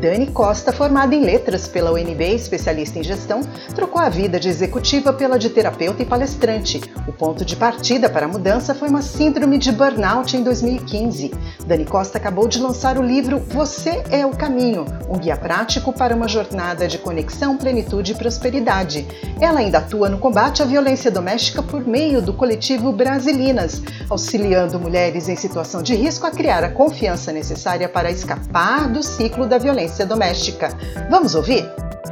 Dani Costa, formada em letras pela UNB, especialista em gestão, trocou a vida de executiva pela de terapeuta e palestrante. O ponto de partida para a mudança foi uma síndrome de burnout em 2015. Dani Costa acabou de lançar o livro Você é o Caminho, um guia prático para uma jornada de conexão, plenitude e prosperidade. Ela ainda atua no combate à violência doméstica por meio do coletivo Brasilinas, auxiliando mulheres em situação de risco a criar a confiança necessária para escapar do ciclo da violência violência doméstica. Vamos ouvir?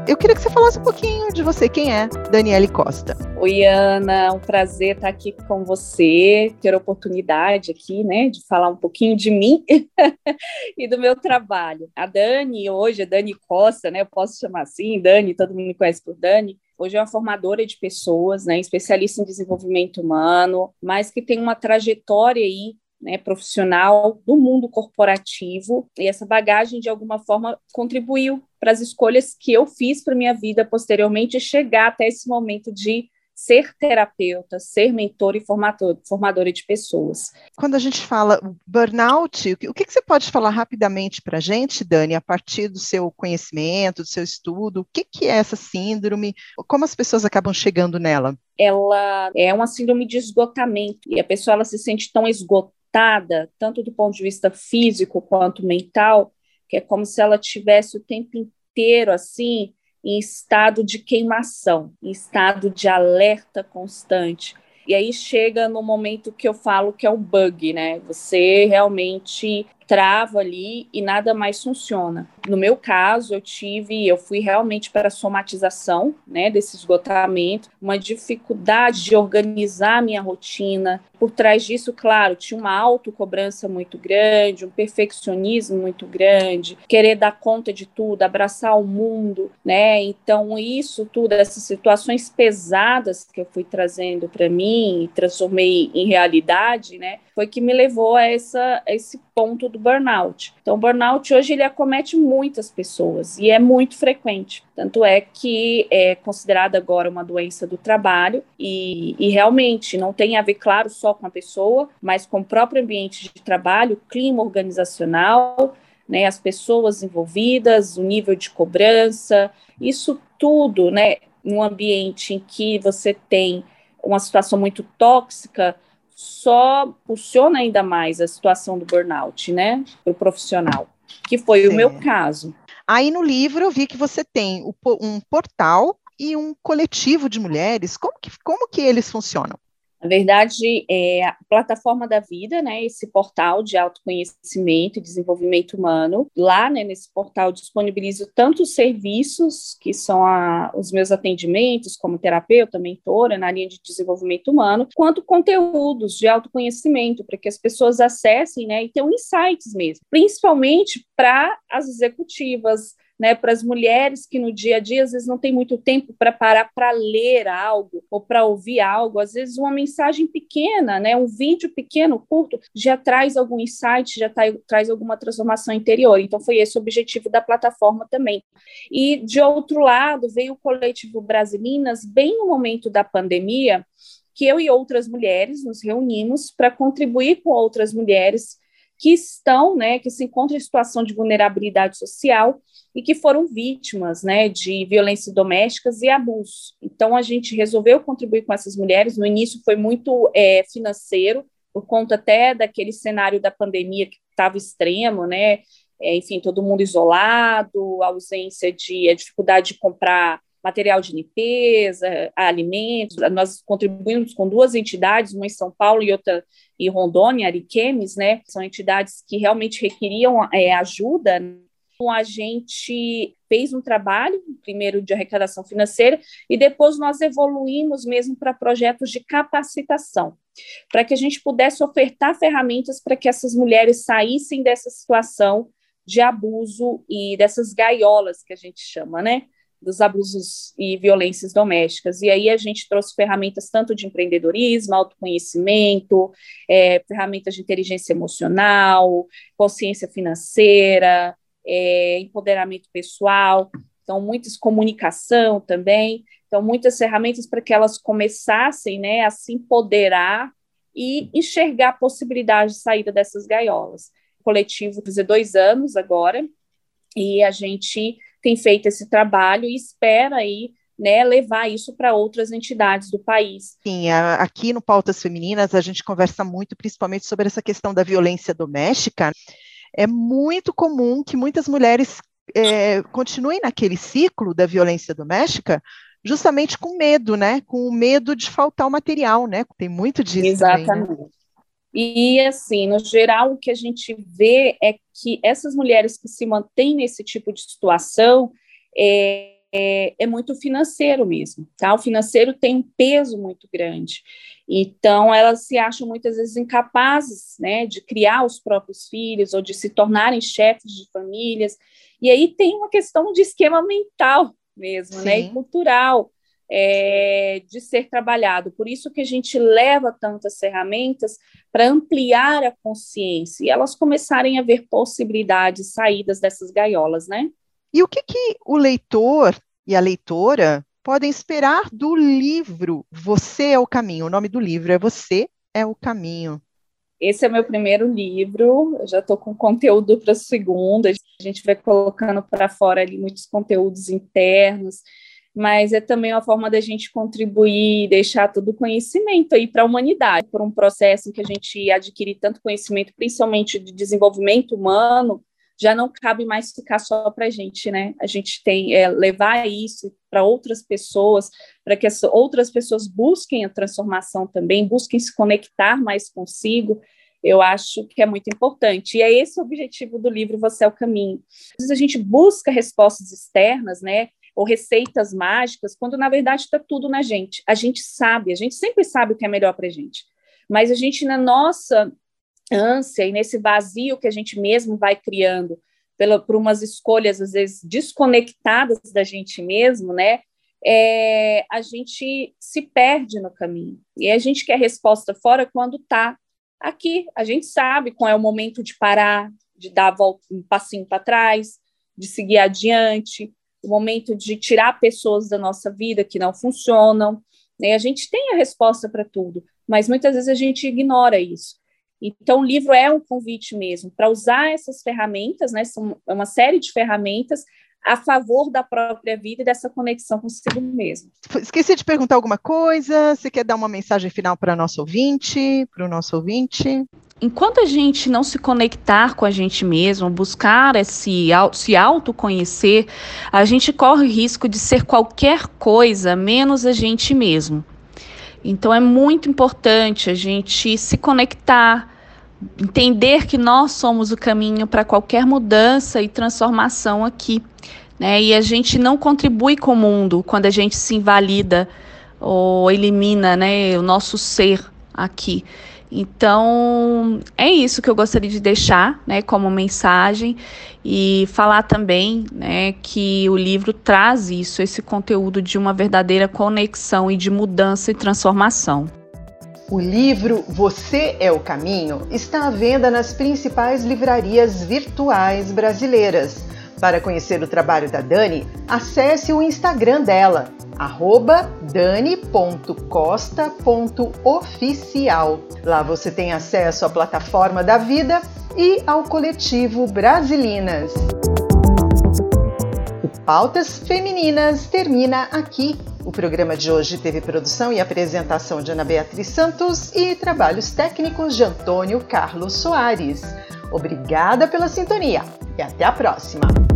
Eu queria que você falasse um pouquinho de você. Quem é Daniele Costa? Oi, Ana. Um prazer estar aqui com você, ter a oportunidade aqui, né, de falar um pouquinho de mim e do meu trabalho. A Dani, hoje, a Dani Costa, né, eu posso chamar assim, Dani, todo mundo me conhece por Dani. Hoje é uma formadora de pessoas, né, especialista em desenvolvimento humano, mas que tem uma trajetória aí né, profissional do mundo corporativo e essa bagagem de alguma forma contribuiu para as escolhas que eu fiz para minha vida posteriormente chegar até esse momento de ser terapeuta, ser mentor e formador, formadora de pessoas. Quando a gente fala burnout, o que, o que você pode falar rapidamente para a gente, Dani, a partir do seu conhecimento, do seu estudo? O que, que é essa síndrome? Como as pessoas acabam chegando nela? Ela é uma síndrome de esgotamento e a pessoa ela se sente tão esgotada tanto do ponto de vista físico quanto mental, que é como se ela tivesse o tempo inteiro assim em estado de queimação, em estado de alerta constante. E aí chega no momento que eu falo que é o bug, né? Você realmente trava ali e nada mais funciona. No meu caso, eu tive, eu fui realmente para a somatização, né, desse esgotamento, uma dificuldade de organizar a minha rotina. Por trás disso, claro, tinha uma autocobrança muito grande, um perfeccionismo muito grande, querer dar conta de tudo, abraçar o mundo, né? Então, isso tudo, essas situações pesadas que eu fui trazendo para mim transformei em realidade, né, foi que me levou a, essa, esse ponto do burnout. Então, o burnout hoje ele acomete muitas pessoas e é muito frequente. Tanto é que é considerada agora uma doença do trabalho e, e realmente não tem a ver, claro, só com a pessoa, mas com o próprio ambiente de trabalho, clima organizacional, né, as pessoas envolvidas, o nível de cobrança, isso tudo, né, num ambiente em que você tem uma situação muito tóxica, só funciona ainda mais a situação do burnout, né, para o profissional, que foi certo. o meu caso. Aí no livro eu vi que você tem um portal e um coletivo de mulheres. Como que, como que eles funcionam? Na verdade, é a plataforma da vida, né, esse portal de autoconhecimento e desenvolvimento humano. Lá, né, nesse portal, disponibilizo tantos serviços, que são a, os meus atendimentos como terapeuta, mentora na linha de desenvolvimento humano, quanto conteúdos de autoconhecimento, para que as pessoas acessem né, e tenham insights mesmo, principalmente para as executivas, né, para as mulheres que no dia a dia às vezes não tem muito tempo para parar para ler algo ou para ouvir algo, às vezes uma mensagem pequena, né, um vídeo pequeno, curto, já traz algum insight, já tá, traz alguma transformação interior. Então foi esse o objetivo da plataforma também. E de outro lado, veio o coletivo Brasilinas bem no momento da pandemia, que eu e outras mulheres nos reunimos para contribuir com outras mulheres que estão, né, que se encontram em situação de vulnerabilidade social e que foram vítimas, né, de violências domésticas e abuso. Então a gente resolveu contribuir com essas mulheres. No início foi muito é, financeiro, por conta até daquele cenário da pandemia que estava extremo, né? É, enfim, todo mundo isolado, ausência de a dificuldade de comprar material de limpeza, alimentos. Nós contribuímos com duas entidades, uma em São Paulo e outra em Rondônia, Ariquemes, né? São entidades que realmente requeriam é, ajuda. Então, a gente fez um trabalho, primeiro de arrecadação financeira, e depois nós evoluímos mesmo para projetos de capacitação, para que a gente pudesse ofertar ferramentas para que essas mulheres saíssem dessa situação de abuso e dessas gaiolas que a gente chama, né? Dos abusos e violências domésticas. E aí a gente trouxe ferramentas tanto de empreendedorismo, autoconhecimento, é, ferramentas de inteligência emocional, consciência financeira, é, empoderamento pessoal, então muitas comunicação também, então muitas ferramentas para que elas começassem, né, a se empoderar e enxergar a possibilidade de saída dessas gaiolas. O coletivo fazer dois anos agora e a gente tem feito esse trabalho e espera aí né, levar isso para outras entidades do país. Sim, aqui no Pautas Femininas a gente conversa muito, principalmente sobre essa questão da violência doméstica. É muito comum que muitas mulheres é, continuem naquele ciclo da violência doméstica, justamente com medo, né? Com o medo de faltar o material, né? Tem muito disso. Exatamente. Também, né? E, assim, no geral, o que a gente vê é que essas mulheres que se mantêm nesse tipo de situação é, é, é, muito financeiro mesmo, tá? O financeiro tem um peso muito grande. Então, elas se acham muitas vezes incapazes, né, de criar os próprios filhos ou de se tornarem chefes de famílias. E aí tem uma questão de esquema mental mesmo, Sim. né, e cultural é, de ser trabalhado. Por isso que a gente leva tantas ferramentas para ampliar a consciência e elas começarem a ver possibilidades, saídas dessas gaiolas, né? E o que, que o leitor e a leitora podem esperar do livro Você é o Caminho? O nome do livro é Você é o Caminho. Esse é meu primeiro livro, eu já estou com conteúdo para a segunda, a gente vai colocando para fora ali muitos conteúdos internos, mas é também uma forma da gente contribuir, deixar todo o conhecimento aí para a humanidade, por um processo em que a gente adquire tanto conhecimento, principalmente de desenvolvimento humano, já não cabe mais ficar só para a gente, né? A gente tem é, levar isso para outras pessoas, para que as outras pessoas busquem a transformação também, busquem se conectar mais consigo. Eu acho que é muito importante. E é esse o objetivo do livro Você é o Caminho. Às vezes a gente busca respostas externas, né? Ou receitas mágicas, quando na verdade está tudo na gente. A gente sabe, a gente sempre sabe o que é melhor para a gente. Mas a gente, na nossa ânsia e nesse vazio que a gente mesmo vai criando pela, por umas escolhas, às vezes, desconectadas da gente mesmo, né? É, a gente se perde no caminho. E a gente quer resposta fora quando está aqui. A gente sabe qual é o momento de parar, de dar volta, um passinho para trás, de seguir adiante o momento de tirar pessoas da nossa vida que não funcionam. Né? A gente tem a resposta para tudo, mas muitas vezes a gente ignora isso. Então, o livro é um convite mesmo para usar essas ferramentas, né? São uma série de ferramentas a favor da própria vida e dessa conexão consigo mesmo. Esqueci de perguntar alguma coisa. Você quer dar uma mensagem final para nosso ouvinte, para o nosso ouvinte? Enquanto a gente não se conectar com a gente mesmo, buscar esse, se autoconhecer, a gente corre o risco de ser qualquer coisa menos a gente mesmo. Então é muito importante a gente se conectar, entender que nós somos o caminho para qualquer mudança e transformação aqui. Né? E a gente não contribui com o mundo quando a gente se invalida ou elimina né, o nosso ser aqui. Então, é isso que eu gostaria de deixar, né, como mensagem e falar também, né, que o livro traz isso, esse conteúdo de uma verdadeira conexão e de mudança e transformação. O livro Você é o Caminho está à venda nas principais livrarias virtuais brasileiras. Para conhecer o trabalho da Dani, acesse o Instagram dela, dani.costa.oficial. Lá você tem acesso à plataforma da vida e ao coletivo Brasilinas. O Pautas Femininas termina aqui. O programa de hoje teve produção e apresentação de Ana Beatriz Santos e trabalhos técnicos de Antônio Carlos Soares. Obrigada pela sintonia e até a próxima!